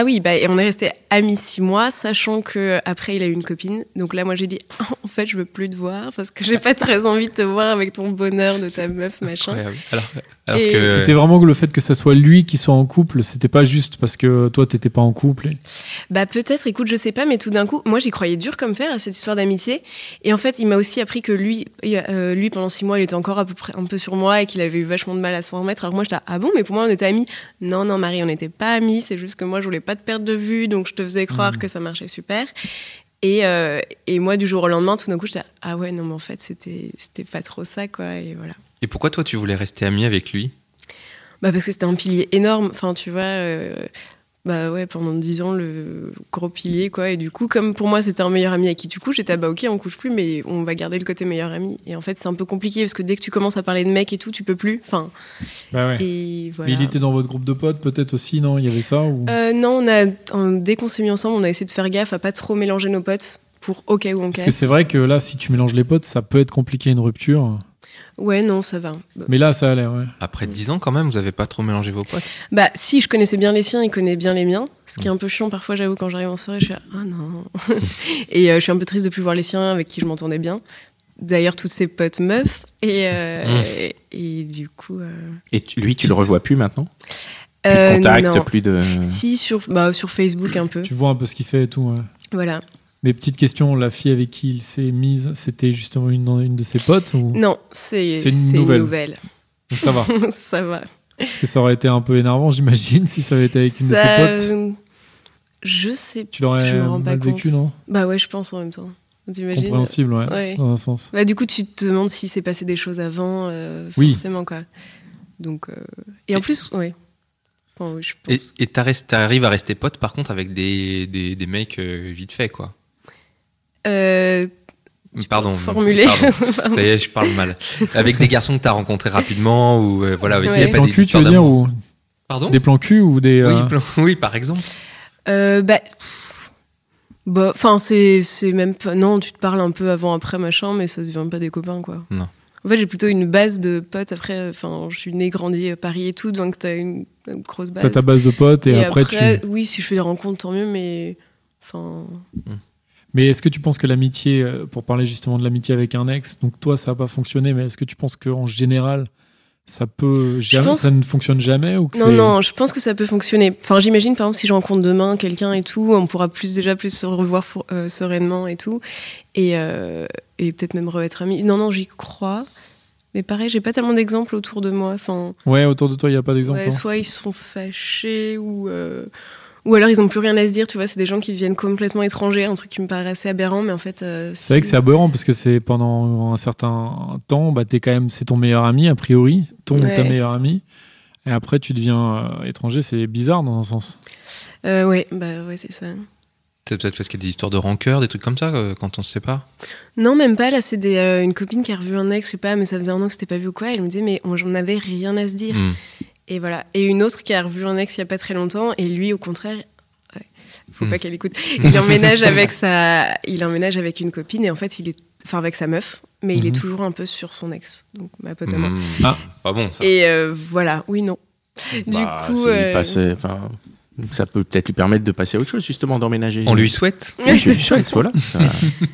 S4: ah oui, bah, et on est resté amis six mois, sachant que après il a eu une copine. Donc là, moi, j'ai dit, en fait, je veux plus te voir parce que j'ai pas très envie de te voir avec ton bonheur de ta meuf, machin.
S3: Incroyable. Alors, alors
S4: Et-
S3: que.
S2: C'était vraiment que le fait que ça soit lui qui soit en couple, c'était pas juste parce que toi t'étais pas en couple. et-
S4: Bah peut-être, écoute, je sais pas, mais tout d'un coup, moi j'y croyais dur comme fer à cette histoire d'amitié. Et en fait, il m'a aussi appris que lui, euh, lui pendant six mois, il était encore à peu près un peu sur moi et qu'il avait eu vachement de mal à s'en remettre. Alors moi, j'étais ah bon, mais pour moi, on était amis. Non, non, Marie, on n'était pas amis. C'est juste que moi, je voulais pas te perdre de vue, donc je te faisais croire
S2: Mhm.
S4: que ça marchait super. Et, euh, et moi, du jour au lendemain, tout d'un coup, j'étais là, ah ouais, non, mais en fait, c'était pas trop ça, quoi. Et voilà.
S3: Et pourquoi toi tu voulais rester amie avec lui?
S4: Bah parce que c'était un pilier énorme. Enfin, tu vois, euh, bah ouais, pendant dix ans, le gros pilier, quoi. Et du coup, comme pour moi, c'était un meilleur ami avec qui tu couches, j'étais, ah bah ok, on couche plus, mais on va garder le côté meilleur ami. Et en fait, c'est un peu compliqué parce que dès que tu commences à parler de mec et tout, tu peux plus. Enfin,
S2: Bah ouais.
S4: et voilà.
S2: Mais il était dans votre groupe de potes peut-être aussi, non? Il y avait ça ou...
S4: Euh, non, on a, dès qu'on s'est mis ensemble, on a essayé de faire gaffe à pas trop mélanger nos potes pour au cas où on
S2: Parce
S4: casse.
S2: que c'est vrai que là, si tu mélanges les potes, ça peut être compliqué une rupture.
S4: Ouais, non, ça va. Bah,
S2: Mais là, ça allait, ouais.
S3: Après 10 ans quand même, vous avez pas trop mélangé vos potes
S4: Bah, si, je connaissais bien les siens, il connaît bien les miens. Ce
S2: Mm.
S4: qui est un peu chiant parfois, j'avoue, quand j'arrive en soirée, je suis là, ah non. et euh, je suis un peu triste de plus voir les siens avec qui je m'entendais bien. D'ailleurs, toutes ses potes meufs. Et, euh,
S3: Mm.
S4: et, et du coup. euh,
S1: Et tu- lui, tu le revois plus maintenant? Plus de contact,
S4: non.
S1: plus de.
S4: Si, sur, bah, sur Facebook un peu.
S2: Tu vois un peu ce qu'il fait et tout. ouais.
S4: Voilà.
S2: Mais petite question, la fille avec qui il s'est mise, c'était justement une, une de ses potes ou?
S4: Non, c'est
S2: C'est
S4: c'est
S2: une
S4: une
S2: nouvelle. Donc ça va
S4: ça va.
S2: Parce que ça aurait été un peu énervant, j'imagine, si ça avait été avec une de ses potes.
S4: Je sais.
S2: Tu l'aurais
S4: je me rends pas
S2: mal vécu,
S4: compte.
S2: non?
S4: Bah ouais, je pense en même temps. T'imagines?
S2: Compréhensible, ouais,
S4: Ouais.
S2: dans un sens.
S4: Bah, du coup, tu te demandes s'il s'est passé des choses avant, euh,
S2: Oui.
S4: forcément, quoi. Donc, euh, Et en plus, ouais. Enfin, oui, je pense.
S3: Et t'arrives à rester pote par contre avec des, des, des mecs euh, vite fait quoi.
S4: Euh,
S3: Pardon.
S4: formuler.
S3: pardon. Ça y est, je parle mal. Avec des garçons que t'as rencontrés rapidement ou euh, voilà, avec qui il y a
S4: Ouais.
S3: pas
S2: Plans
S3: des
S2: cul, tu
S3: histoires
S2: veux dire
S3: d'amour.
S2: ou
S3: Pardon
S2: Des plans cul ou des.
S3: oui,
S2: euh,
S3: plan- oui, par exemple.
S4: euh, bah. Bah, enfin, c'est c'est même pas. Non, tu te parles un peu avant, après, machin, mais ça devient pas des copains, quoi.
S3: Non.
S4: En fait, j'ai plutôt une base de potes. Après, enfin, je suis née, grandi à Paris et tout, donc t'as une, une grosse base.
S2: T'as ta base de potes et, après, tu.
S4: oui, si je fais des rencontres, tant mieux, mais. Enfin.
S2: Mais est-ce que tu penses que l'amitié, euh, pour parler justement de l'amitié avec un ex, donc toi ça n'a pas fonctionné, mais est-ce que tu penses qu'en général ça peut jamais,
S4: pense-
S2: ça ne fonctionne jamais ou que
S4: Non, non, je pense que ça peut fonctionner. Enfin, j'imagine, par exemple, si je rencontre demain quelqu'un et tout, on pourra plus déjà plus se revoir for- euh, sereinement et tout, et, euh, et peut-être même re-être amis. Non, non, j'y crois. Mais pareil, j'ai pas tellement d'exemples autour de moi. Enfin,
S2: Ouais, autour de toi il n'y a pas d'exemple.
S4: ouais,
S2: hein.
S4: soit ils sont fâchés ou euh, ou alors ils ont plus rien à se dire. Tu vois, c'est des gens qui deviennent complètement étrangers, un truc qui me paraît assez aberrant, mais en fait, euh,
S2: C'est vrai que c'est aberrant parce que c'est pendant un certain temps, bah, t'es quand même, c'est ton meilleur ami a priori, ton ou ta
S4: Ouais.
S2: meilleure amie. Et après, tu deviens euh, étranger, c'est bizarre dans un sens.
S4: Euh, ouais, bah ouais, c'est ça.
S3: C'est peut-être parce qu'il y a des histoires de rancœur, des trucs comme ça euh, quand on se sépare?
S4: Non, même pas. Là, c'est euh, une copine qui a revu un ex, je sais pas, mais ça faisait un an que c'était pas vu ou quoi. Elle me disait, mais on- j'en avais rien à se dire.
S3: Hmm.
S4: Et voilà. Et une autre qui a revu un ex il y a pas très longtemps, et lui, au contraire, ouais, faut
S3: Mm.
S4: pas qu'elle écoute. Il emménage avec sa, il emménage avec une copine, et en fait, il est, enfin avec sa meuf, mais il est
S2: Mhm.
S4: toujours un peu sur son ex, donc ma pote à moi.
S3: Hmm.
S2: Ah.
S3: Pas bon ça.
S4: Et euh, voilà, oui, non. Du
S1: Bah,
S4: coup,
S1: c'est
S4: euh,
S1: passé- enfin, Ça peut peut-être lui permettre de passer à autre chose, justement, d'emménager.
S3: On lui souhaite.
S1: Oui, je lui souhaite, voilà. Ça-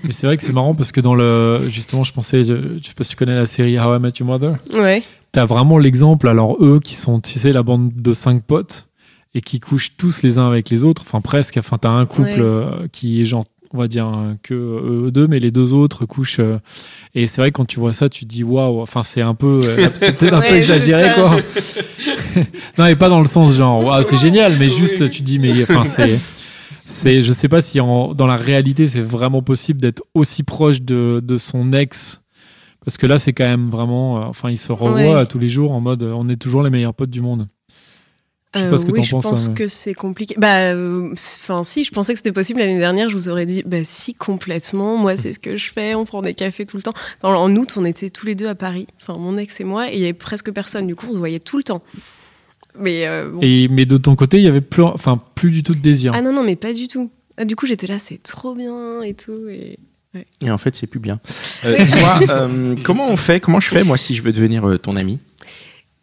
S2: Mais c'est vrai que c'est marrant parce que dans le. Justement, je pensais. Je, je sais pas si tu connais la série How I Met Your Mother.
S4: Ouais.
S2: T'as vraiment l'exemple, alors eux qui sont, tu sais, la bande de cinq potes et qui couchent tous les uns avec les autres, enfin presque. Enfin, t'as un couple
S4: Ouais.
S2: euh, qui est genre, on va dire euh, que eux deux, mais les deux autres couchent. euh, et c'est vrai que quand tu vois ça, tu te dis waouh. Enfin, c'est un peu, euh, c'est peut-être un peu exagéré, quoi. non, et pas dans le sens genre waouh, c'est génial, mais juste tu dis mais enfin c'est. C'est, je sais pas si en- dans la réalité c'est vraiment possible d'être aussi proche de, de son ex parce que là, c'est quand même vraiment. euh, enfin, ils se revoient
S4: Ouais.
S2: euh, tous les jours en mode euh, on est toujours les meilleurs potes du monde. Je sais
S4: Euh,
S2: pas ce que
S4: oui,
S2: t'en
S4: je
S2: penses,
S4: pense
S2: mais-
S4: que c'est compliqué. Bah, euh, enfin, si, je pensais que c'était possible l'année dernière, je vous aurais dit, bah, si, complètement. Moi, c'est ce que je fais. On prend des cafés tout le temps. Enfin, en août, on était tous les deux à Paris. Enfin, mon ex et moi, et il y avait presque personne. Du coup, on se voyait tout le temps. Mais euh, bon.
S2: Et, mais de ton côté, il y avait plus, enfin, plus du tout de désir.
S4: Ah non, non, mais pas du tout. Ah, du coup, j'étais là, c'est trop bien et tout. Et...
S1: Et en fait, c'est plus bien. Euh, euh, comment on fait Comment je fais, moi, si je veux devenir euh, ton ami?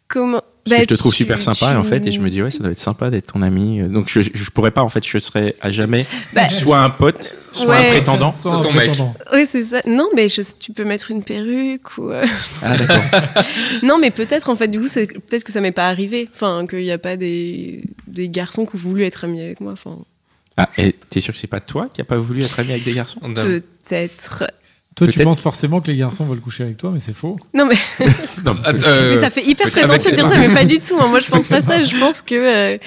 S4: Comment
S1: Parce
S4: Bah,
S1: que je te trouve
S4: tu-
S1: super sympa,
S4: tu-
S1: en fait, et je me dis, ouais, ça doit être sympa d'être ton ami. Euh, Donc, je, je pourrais pas, en fait, je serais à jamais
S4: Bah,
S1: soit un pote, soit
S4: Ouais.
S1: un prétendant.
S2: Sans
S3: ton
S2: un
S3: mec.
S2: prétendant.
S4: Oui, c'est ça. Non, mais je- tu peux mettre une perruque ou. euh,
S1: Ah, d'accord.
S4: Non, mais peut-être, en fait, du coup, c'est peut-être que ça m'est pas arrivé. Enfin, qu'il n'y a pas des, des garçons qui ont voulu être amis avec moi. Enfin,
S1: Ah, t'es sûr que c'est pas toi qui a pas voulu être ami avec des garçons?
S4: Peut-être.
S2: Toi, tu penses forcément que les garçons veulent coucher avec toi, mais c'est faux.
S4: Non, mais,
S1: Non,
S3: Ah, euh,
S4: mais ça fait hyper prétentieux de dire ça, mais pas du tout. hein. Moi, je pense pas ça. Je pense que. euh,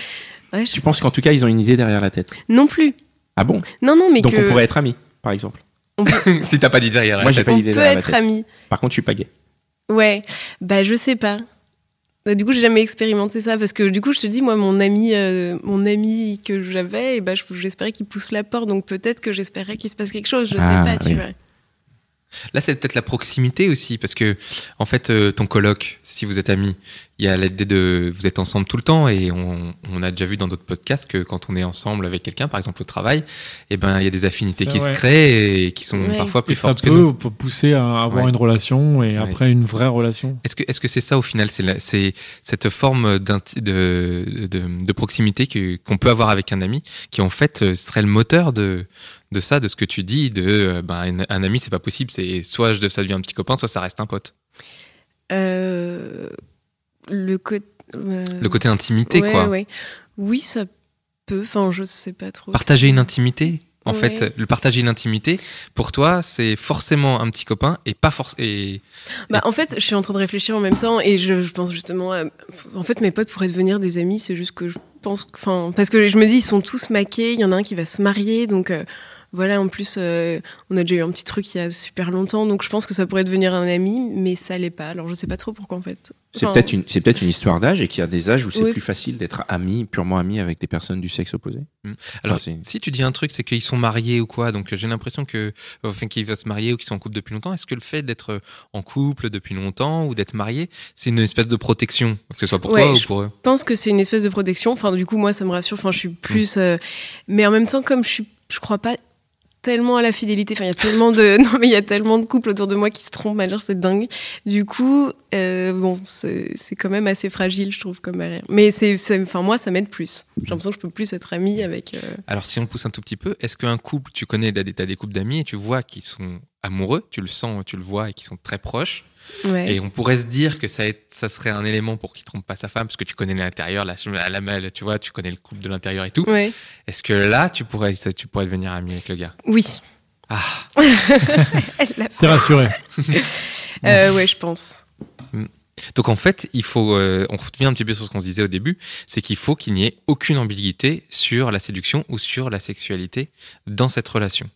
S4: ouais, je
S1: Tu
S4: sais-
S1: penses qu'en tout cas, ils ont une idée derrière la tête?
S4: Non plus.
S1: Ah bon?
S4: Non, non, mais
S1: Donc,
S4: que.
S1: on pourrait être amis, par exemple.
S3: si t'as pas dit derrière.
S1: Moi, j'ai
S3: la
S1: pas
S4: on
S1: d'idée
S4: peut
S1: derrière la
S4: être
S1: tête.
S4: amis.
S1: Par contre, je suis pas gay.
S4: Ouais. Bah, je sais pas. Bah, du coup, j'ai jamais expérimenté ça parce que du coup, je te dis, moi, mon ami, euh, mon ami que j'avais, et bah, je- j'espérais qu'il pousse la porte, donc peut-être que j'espérais qu'il se passe quelque chose. Je
S1: Ah,
S4: sais pas, tu
S1: oui.
S4: vois.
S3: Là, c'est peut-être la proximité aussi, parce que en fait, euh, ton coloc, si vous êtes amis, il y a l'idée de vous êtes ensemble tout le temps, et on, on a déjà vu dans d'autres podcasts que quand on est ensemble avec quelqu'un, par exemple au travail, eh ben il y a des affinités qui
S2: vrai.
S3: se créent et qui sont
S4: Ouais.
S3: parfois plus
S2: Et ça
S3: fortes que nous.
S2: peut pousser à avoir
S3: Ouais.
S2: une relation et
S3: Ouais.
S2: après une vraie relation.
S3: Est-ce que est-ce que c'est ça au final C'est la- c'est cette forme d'inti- de, de, de proximité que- qu'on peut avoir avec un ami, qui en fait euh, serait le moteur de de ça, de ce que tu dis, de euh, ben, un, un ami c'est pas possible, c'est soit je- ça devient un petit copain, soit ça reste un pote.
S4: Euh, le côté. euh,
S3: Le côté intimité
S4: ouais,
S3: quoi.
S4: ouais. Oui, ça peut. Enfin, je sais pas trop.
S3: Partager une intimité. En
S4: Ouais.
S3: fait, le partager une intimité, pour toi, c'est forcément un petit copain et pas forcément. Et...
S4: Bah, en fait, je suis en train de réfléchir en même temps et je, je pense justement. à- En fait, mes potes pourraient devenir des amis, c'est juste que je pense. Enfin, parce que je me dis, ils sont tous maqués, il y en a un qui va se marier, donc. euh, voilà, en plus, euh, on a déjà eu un petit truc il y a super longtemps, donc je pense que ça pourrait devenir un ami, mais ça l'est pas. Alors je sais pas trop pourquoi en fait.
S1: C'est peut-être une, c'est peut-être une histoire d'âge et qu'il y a des âges où c'est
S4: Oui.
S1: plus facile d'être ami, purement ami avec des personnes du sexe opposé.
S3: Alors,
S1: Enfin, c'est-
S3: si tu dis un truc, c'est qu'ils sont mariés ou quoi, donc j'ai l'impression que, enfin, qu'ils vont se marier ou qu'ils sont en couple depuis longtemps. Est-ce que le fait d'être en couple depuis longtemps ou d'être marié, c'est une espèce de protection, que ce soit pour
S4: Ouais,
S3: toi ou
S4: je-
S3: pour eux?
S4: Je pense que c'est une espèce de protection. Enfin, du coup, moi, ça me rassure. Enfin, je suis plus. euh, Mais en même temps, comme je suis, je crois pas tellement à la fidélité. Enfin, il y a tellement de. Non, mais il y a tellement de couples autour de moi qui se trompent. Genre, c'est dingue. Du coup, euh, bon, c'est quand même assez fragile, je trouve, comme barrière. Mais c'est, enfin, moi, ça m'aide plus. J'ai l'impression que je peux plus être amie avec. euh,
S3: Alors, si on pousse un tout petit peu, est-ce qu'un couple, tu connais, t'as des, t'as des couples d'amis et tu vois qu'ils sont amoureux, tu le sens, tu le vois et qu'ils sont très proches,
S4: Ouais.
S3: et on pourrait se dire que ça, ça serait un élément pour qu'il trompe pas sa femme, parce que tu connais l'intérieur, la, la, la- tu vois, tu connais le couple de l'intérieur et tout.
S4: Ouais.
S3: Est-ce que là, tu pourrais, tu pourrais devenir ami avec le gars?
S4: Oui.
S3: Ah,
S2: T'es rassuré.
S4: Euh, ouais, je pense.
S3: Donc en fait, il faut, euh, on revient un petit peu sur ce qu'on se disait au début, c'est qu'il faut qu'il n'y ait aucune ambiguïté sur la séduction ou sur la sexualité dans cette relation.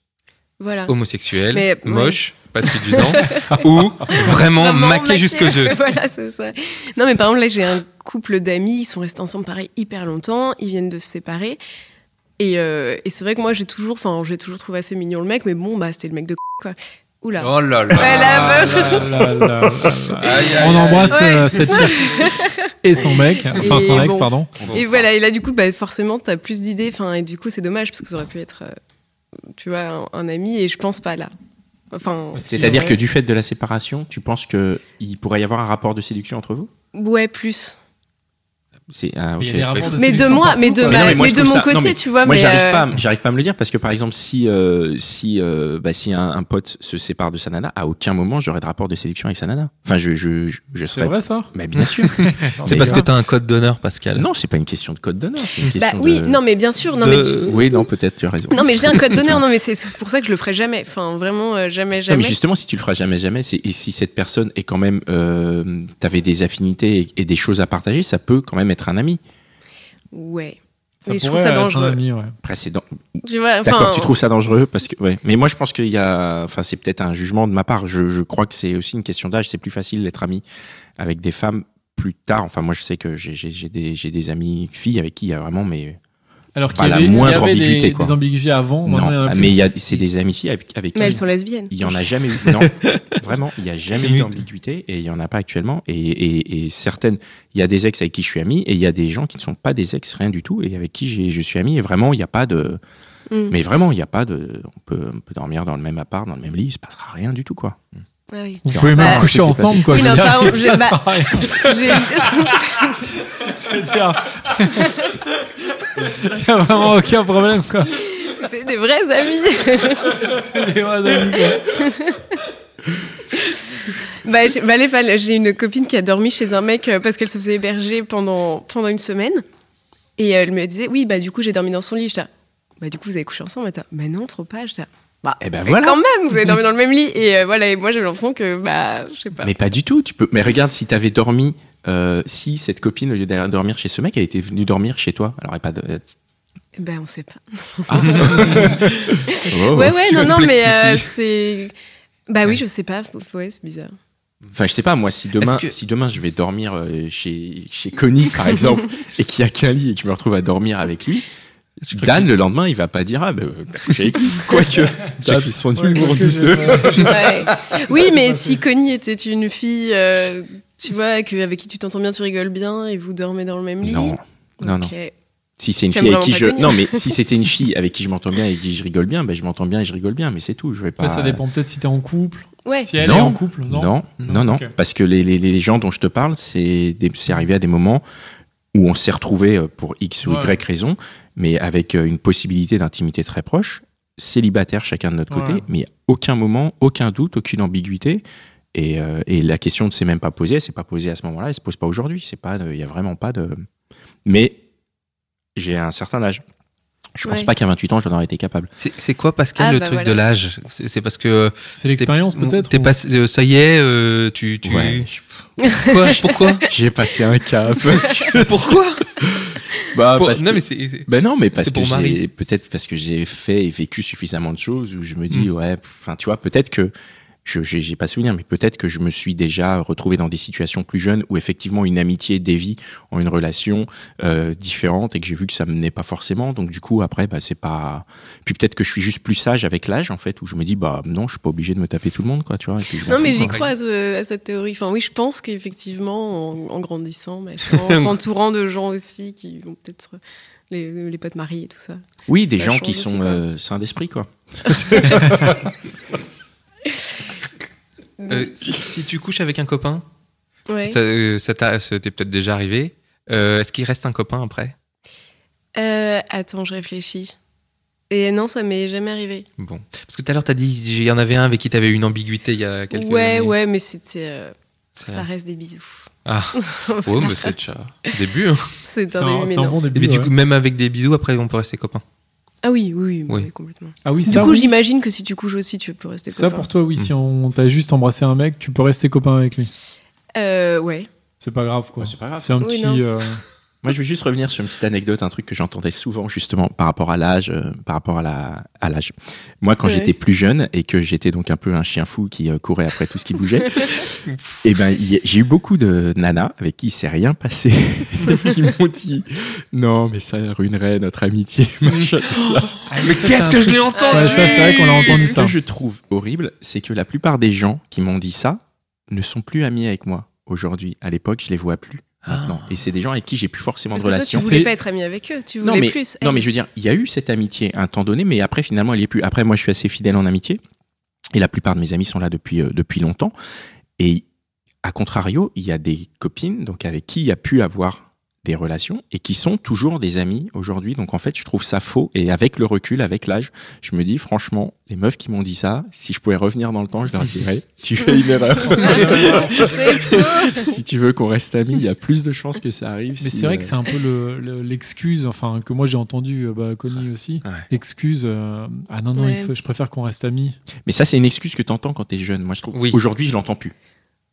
S4: Voilà.
S3: Homosexuel,
S4: Mais, ouais.
S3: moche, pas séduisant, ou vraiment,
S4: Vraiment
S3: maqué jusqu'au jeu.
S4: voilà, c'est ça. Non, mais par exemple, là, j'ai un couple d'amis, ils sont restés ensemble pareil hyper longtemps, ils viennent de se séparer. Et, euh, et c'est vrai que moi, j'ai toujours, enfin, j'ai toujours trouvé assez mignon le mec, mais bon, bah, c'était le mec de quoi. Oula.
S3: Oh là là.
S2: Ah On embrasse
S4: Ouais.
S2: euh, cette chère et son mec, enfin
S4: Et
S2: son ex, pardon.
S4: Et voilà, et là, du coup, bah, forcément, t'as plus d'idées. Enfin, et du coup, c'est dommage parce que ça aurait pu être, euh, tu vois, un, un ami, et je pense pas là. Enfin,
S1: C'est-à-dire que du fait de la séparation, tu penses qu'il pourrait y avoir un rapport de séduction entre vous?
S4: Ouais, plus.
S1: C'est ah,
S2: Il y a
S1: ok.
S2: des rapports de
S4: Mais de moi,
S2: partout,
S4: mais de, ma-
S1: non, mais moi,
S4: mais de mon
S1: ça- non,
S4: côté,
S1: mais
S4: tu vois.
S1: Moi,
S4: mais,
S1: j'arrive
S4: euh,
S1: pas, à- j'arrive pas à me le dire parce que par exemple, si euh, si euh, bah, si un, un pote se sépare de sa nana, à aucun moment j'aurais de rapport de sélection avec sa nana. Enfin, je je je, je
S2: C'est
S1: serais.
S2: vrai ça
S1: Mais bien sûr.
S3: C'est parce que tu as un code d'honneur, Pascal.
S1: non, c'est pas une question de code d'honneur. c'est une
S4: Bah
S1: question
S4: oui,
S1: de-
S4: non, mais bien sûr. Non,
S3: de-
S4: mais tu-
S1: Oui, non, peut-être tu as raison.
S4: Non mais j'ai un code d'honneur, non mais c'est pour ça que je le ferai jamais. Enfin vraiment euh, jamais
S1: Non,
S4: jamais.
S1: mais justement, si tu le feras jamais, jamais, c'est et si cette personne est quand même, t'avais des affinités et, et des choses à partager, ça peut quand même être un ami.
S4: Ouais.
S2: Ça
S4: Mais je trouve ça
S2: être
S4: dangereux.
S2: ami, ouais.
S1: Après, c'est
S4: Tu vois,
S1: D'accord,
S4: enfin,
S1: tu trouves ça dangereux parce que ouais. Mais moi, je pense qu'il y a, enfin, c'est peut-être un jugement de ma part. Je, je crois que c'est aussi une question d'âge. C'est plus facile d'être ami avec des femmes plus tard. Enfin, moi, je sais que j'ai- des, j'ai des amis filles avec qui il y a vraiment, mais
S2: Alors qu'il
S1: Pas
S2: y
S1: la
S2: avait, il y
S1: moindre
S2: avait
S1: ambiguïté,
S2: des,
S1: quoi.
S2: des ambiguïtés avant, maintenant il.
S1: Mais il y a, c'est des amis filles avec, avec
S4: mais
S1: qui
S4: elles sont lesbiennes.
S1: il y en a jamais eu. Non, vraiment, il y a jamais eu d'ambiguïté et il y en a pas actuellement. Et, et, et certaines, il y a des ex avec qui je suis ami et il y a des gens qui ne sont pas des ex, rien du tout, et avec qui je suis ami. Et vraiment, il n'y a pas de.
S4: Mm.
S1: Mais vraiment, il n'y a pas de. On peut, on peut dormir dans le même appart, dans le même lit, il se passera rien du tout, quoi.
S4: Ah oui.
S2: Vous pouvez même
S4: Bah,
S2: coucher ensemble, quoi.
S4: Oui, non, pardon, j'ai- bah-
S2: Je veux dire, Il n'y a vraiment aucun problème, quoi.
S4: c'est des vrais amis.
S2: C'est des vrais amis, quoi.
S4: bah, j'ai bah, les j'ai une copine qui a dormi chez un mec euh, parce qu'elle se faisait héberger pendant pendant une semaine et elle me disait oui bah du coup j'ai dormi dans son lit. Là, bah du coup vous avez couché ensemble. Elle bah non trop pas. Là, bah
S1: Eh ben
S4: mais
S1: voilà.
S4: quand même vous avez dormi dans le même lit et euh, voilà et moi j'avais l'impression que bah je sais pas.
S1: Mais pas du tout. Tu peux. Mais regarde, si t'avais dormi, euh, si cette copine au lieu d'aller dormir chez ce mec, elle était venue dormir chez toi, elle aurait pas. De...
S4: Ben on sait pas.
S1: Ah. Oh.
S4: ouais ouais non non mais euh, c'est bah oui je sais pas ouais c'est bizarre.
S1: Enfin, je sais pas, moi, si demain,
S3: que-
S1: si demain je vais dormir euh, chez, chez Connie, par exemple, et qu'il y a qu'un lit et que je me retrouve à dormir avec lui, Dan, le lendemain, il va pas dire, ah, ben. Quoique, Dan, ils sont
S2: Ouais,
S1: douteux.
S2: j'ai-
S4: Ouais. Oui, mais si Connie était une fille, euh, tu vois, que, avec qui tu t'entends bien, tu rigoles bien et vous dormez dans le même lit.
S1: Non, non, non. Si c'est une fille avec qui je, non, mais si c'était une fille avec qui je m'entends bien et qui je rigole bien, ben, je m'entends bien et je rigole bien, mais c'est tout. Je vais pas.
S2: Après, ça dépend peut-être si t'es en couple.
S4: Ouais.
S2: Si elle
S1: Non.
S2: est en couple, non.
S1: Non, non, non, parce que les, les, les gens dont je te parle, c'est des- c'est arrivé à des moments où on s'est retrouvé euh, pour X ou Y
S2: Ouais.
S1: raison, mais avec euh, une possibilité d'intimité très proche, célibataire chacun de notre côté,
S2: Ouais.
S1: mais aucun moment, aucun doute, aucune ambiguïté. Et, euh, et la question ne s'est même pas posée, elle s'est pas posée à ce moment-là, elle se pose pas aujourd'hui. C'est pas, il y a vraiment pas de. Mais j'ai un certain âge. Je pense
S4: Ouais.
S1: pas qu'à 28 ans, j'en aurais été capable.
S3: C'est quoi, Pascal,
S4: Ah,
S3: le
S4: bah
S3: truc
S4: voilà.
S3: de l'âge? C'est parce que
S2: C'est l'expérience peut-être
S3: t'es
S2: ou-
S3: passé- euh, ça y est, euh, tu, tu...
S1: Ouais.
S3: Quoi Pourquoi?
S1: J'ai passé un cap.
S3: Pourquoi?
S1: Bah,
S3: Pour-
S1: parce
S3: Non,
S1: que-
S3: mais c'est.
S1: Ben non, mais parce que peut-être parce que j'ai fait et vécu suffisamment de choses où je me
S3: Mm.
S1: dis ouais, enfin tu vois, peut-être que je j'ai pas souvenir, mais peut-être que je me suis déjà retrouvé dans des situations plus jeunes où effectivement une amitié dévie en une relation euh, différente et que j'ai vu que ça menait pas forcément. Donc du coup après, bah c'est pas. Puis peut-être que je suis juste plus sage avec l'âge en fait, où je me dis bah non, je suis pas obligé de me taper tout le monde quoi, tu vois. et puis
S4: Non, mais j'y crois à, ce- à cette théorie. Enfin, oui, je pense qu'effectivement, en, en grandissant, machin, en s'entourant de gens aussi qui vont peut-être les, les potes mariés et tout ça.
S1: Oui, des
S4: ça
S1: gens qui sont euh, sains d'esprit quoi.
S3: Euh, si, si tu couches avec un copain,
S4: Ouais.
S3: ça, euh, ça t'est peut-être déjà arrivé. euh, Est-ce qu'il reste un copain après?
S4: Euh, attends, je réfléchis. Et non, ça m'est jamais arrivé.
S3: Bon. Parce que tout à l'heure, t'as dit il y en avait un avec qui t'avais eu une ambiguïté il y a quelques
S4: Ouais,
S3: années.
S4: ouais, mais c'était. euh,
S3: Ça-
S4: reste des bisous.
S3: Ah, ouais, mais c'est déjà le début. hein.
S4: C'est un
S2: un,
S4: début, mais
S2: c'est un
S4: non.
S2: bon
S3: puis, du coup, même avec des bisous, après, on peut rester copains.
S4: Ah oui, oui, oui,
S3: Oui.
S4: oui, complètement.
S2: Ah oui,
S4: Du
S2: ça,
S4: coup,
S2: oui.
S4: j'imagine que si tu couches aussi, tu peux rester
S2: ça
S4: copain.
S2: pour toi, oui. Si on t'a juste embrassé un mec, tu peux rester copain avec lui.
S4: Euh, ouais.
S2: C'est pas grave, quoi.
S1: Ouais, c'est pas grave.
S2: C'est un
S4: Oui,
S2: petit. euh,
S1: Moi, je veux juste revenir sur une petite anecdote, un truc que j'entendais souvent justement par rapport à l'âge, euh, par rapport à la à l'âge. Moi, quand
S4: Ouais.
S1: j'étais plus jeune et que j'étais donc un peu un chien fou qui euh, courait après tout ce qui bougeait, et ben y a- j'ai eu beaucoup de nanas avec qui il s'est rien passé, qui m'ont dit non mais ça ruinerait notre amitié. machin, tout ça.
S3: Mais qu'est-ce que je l'ai entendu
S2: Ouais, ça, c'est vrai qu'on a
S1: Et
S2: entendu
S1: ce
S2: ça.
S1: que je trouve horrible, c'est que la plupart des gens qui m'ont dit ça ne sont plus amis avec moi aujourd'hui. À l'époque, je les vois plus. Maintenant. Et c'est des gens avec qui j'ai plus forcément
S4: Parce
S1: de
S4: que toi, tu voulais pas être ami avec eux, tu
S1: Non
S4: voulais
S1: mais,
S4: plus.
S1: non mais je veux dire, il y a eu cette amitié un temps donné, mais après finalement elle y est plus. Après moi je suis assez fidèle en amitié et la plupart de mes amis sont là depuis euh, depuis longtemps. Et à contrario, il y a des copines donc avec qui il y a pu avoir des relations et qui sont toujours des amis aujourd'hui. Donc en fait, je trouve ça faux. Et avec le recul, avec l'âge, je me dis franchement, les meufs qui m'ont dit ça, si je pouvais revenir dans le temps, je leur dirais, tu fais une erreur. si tu veux qu'on reste amis, il y a plus de chances que ça arrive.
S2: Mais
S1: si,
S2: c'est vrai
S1: euh,
S2: que c'est un peu le- le- l'excuse, enfin que moi j'ai entendu, euh, bah, Connie aussi,
S3: Ouais.
S2: l'excuse. euh, ah non non, il
S4: Ouais.
S2: faut- je préfère qu'on reste amis.
S1: Mais ça, c'est une excuse que tu entends quand tu es jeune. Moi, je trouve.
S3: Oui.
S1: Aujourd'hui, je l'entends plus.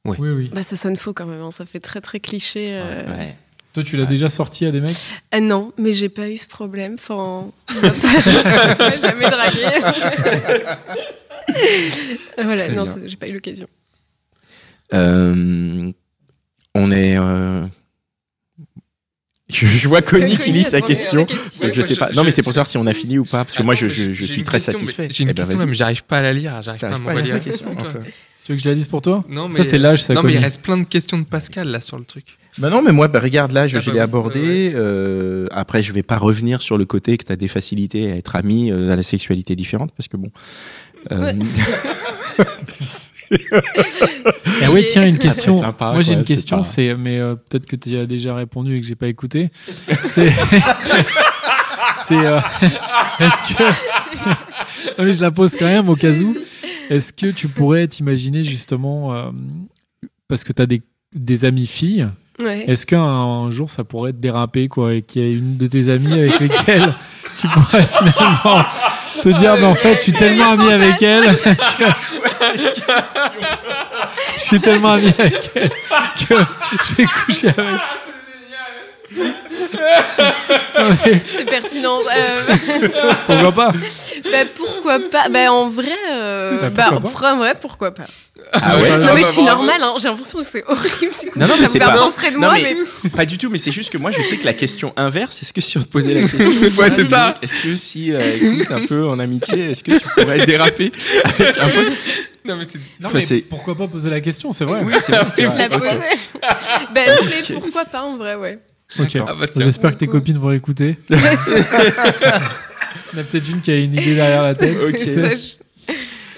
S2: Oui oui.
S4: Bah, ça sonne faux quand même, hein. ça fait très très cliché. euh.
S1: Ouais.
S2: Toi tu l'as déjà sorti à des mecs
S4: Ah non, mais j'ai pas eu ce problème. Enfin, pas- jamais dragué. voilà,
S1: Très
S4: non, j'ai pas eu l'occasion.
S1: Euh, on est. euh, Je, vois Connie qui lit sa question. Donc
S3: Ouais,
S1: je sais
S3: je-
S1: pas. Non, mais c'est pour savoir si on a fini ou pas. Parce que moi, je, suis très
S3: question,
S1: satisfait.
S3: J'ai une
S1: Eh ben,
S3: question, mais j'arrive pas à la lire. J'arrive pas à
S1: T'arrives
S3: me
S1: pas à lire
S3: relire
S1: la question, enfin.
S2: Tu veux que je la dise pour toi
S3: Non, mais
S2: Ça c'est l'âge.
S3: Non, mais il reste plein de questions de Pascal là sur le truc.
S1: Bah non, mais moi, bah, regarde là, je,
S3: Ah
S1: je
S3: bah
S1: l'ai
S3: oui,
S1: abordé. euh, après, je vais pas revenir sur le côté que tu as des facilités à être ami euh, à la sexualité différente, parce que bon. euh,
S2: Ah ouais, tiens, une question.
S1: Après, sympa,
S2: Moi, j'ai une question,
S1: pas-
S2: c'est, mais euh, peut-être que tu as déjà répondu et que j'ai pas écouté. C'est, c'est, euh, est-ce que, Non, mais je la pose quand même au cas où. Est-ce que tu pourrais t'imaginer justement, euh, parce que tu as des, des amies filles,
S4: Ouais.
S2: est-ce qu'un un jour ça pourrait te déraper, quoi, et qu'il y ait une de tes amies avec lesquelles tu pourrais finalement te dire, mais en fait, je suis tellement ami avec elle. que- je suis tellement ami avec elle que je vais coucher avec. Non,
S4: C'est pertinent. euh,
S2: pourquoi pas
S4: bah, pourquoi pas? Bah en vrai, euh,
S2: Bah,
S4: bah,
S2: pourquoi pas
S4: en vrai, pourquoi pas
S1: Ah ouais?
S4: Non
S3: Ah
S4: mais
S3: bah,
S4: je suis normale, hein. j'ai l'impression que c'est horrible. Du coup,
S1: Non, non, mais
S4: ça me
S1: c'est pas-
S4: de
S1: Non,
S4: moi,
S1: mais-
S4: mais...
S1: Pas du tout, mais c'est juste que moi, je sais que la question inverse, est-ce que si on te posait la question,
S3: Ouais, c'est ça.
S1: Est-ce que si, euh, écoute, un peu en amitié, est-ce que tu pourrais déraper avec un pote?
S3: Non, mais c'est.
S2: Non,
S1: Enfin,
S2: mais pourquoi pas poser la question, c'est vrai.
S1: Oui, c'est vrai, c'est
S4: Je
S1: vrai.
S4: l'avais
S1: Ok.
S4: posé. bah non, mais pourquoi pas en vrai, ouais.
S2: Ok.
S3: Ah bah.
S2: J'espère que tes copines vont écouter. Il y en a peut-être une qui a une idée derrière la tête.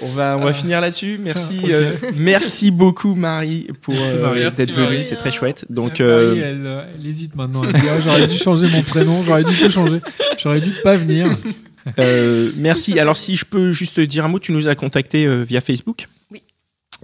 S1: On va, on va finir là-dessus. Merci,
S2: Ok.
S1: euh, merci beaucoup Marie pour euh, d'être venue, c'est très chouette. Donc
S2: Marie,
S1: euh,
S2: elle, euh, elle hésite maintenant. Ah, j'aurais dû changer mon prénom, j'aurais dû tout changer. J'aurais dû pas venir.
S1: euh, merci. Alors si je peux juste dire un mot, tu nous as contacté euh, via Facebook.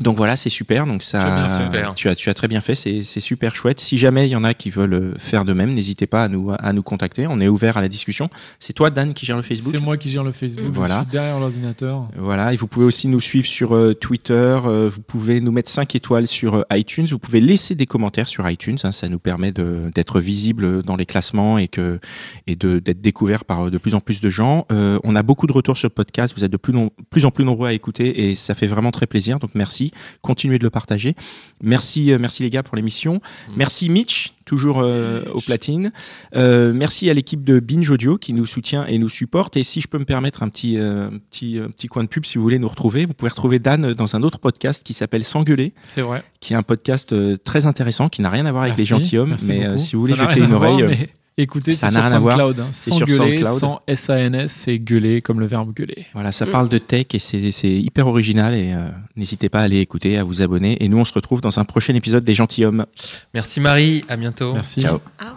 S1: Donc voilà, c'est super. Donc ça,
S3: Tu as bien super.
S1: tu as, tu as très bien fait. C'est, super chouette. Si jamais il y en a qui veulent faire de même, n'hésitez pas à nous, à nous contacter. On est ouvert à la discussion. C'est toi, Dan, qui gère le Facebook.
S2: C'est moi qui gère le Facebook.
S1: Voilà.
S2: Je suis derrière l'ordinateur.
S1: Voilà, et vous pouvez aussi nous suivre sur euh, Twitter, euh, vous pouvez nous mettre 5 étoiles sur euh, iTunes, vous pouvez laisser des commentaires sur iTunes, hein, ça nous permet de- d'être visible dans les classements et, que, et de- d'être découvert par de plus en plus de gens. On a beaucoup de retours sur le podcast, vous êtes de plus, non- plus en plus nombreux à écouter et ça fait vraiment très plaisir, donc merci, continuez de le partager. Merci, euh, merci les gars pour l'émission. Merci Mitch, toujours euh, au platine. Euh, merci à l'équipe de Binge Audio qui nous soutient et nous supporte. Et si je peux me permettre un petit, euh, petit, petit coin de pub, si vous voulez nous retrouver, vous pouvez retrouver Dan dans un autre podcast qui s'appelle S'engueuler,
S2: C'est vrai.
S1: qui est un podcast très intéressant, qui n'a rien à voir avec les
S2: Merci,
S1: gentilshommes.
S2: merci
S1: Mais si vous voulez jeter une oreille,
S2: mais Écoutez,
S1: ça
S2: c'est
S1: n'a rien à voir.
S2: SoundCloud. hein.
S1: C'est
S2: Sans
S1: sur
S2: gueuler,
S1: SoundCloud.
S2: sans S-A-N-S, c'est gueuler comme le verbe gueuler.
S1: voilà, ça parle de tech et c'est hyper original. Et euh, n'hésitez pas à aller écouter, à vous abonner. Et nous, on se retrouve dans un prochain épisode des gentilshommes.
S3: Merci Marie, à bientôt.
S2: Merci.
S1: Ciao.
S4: Ah,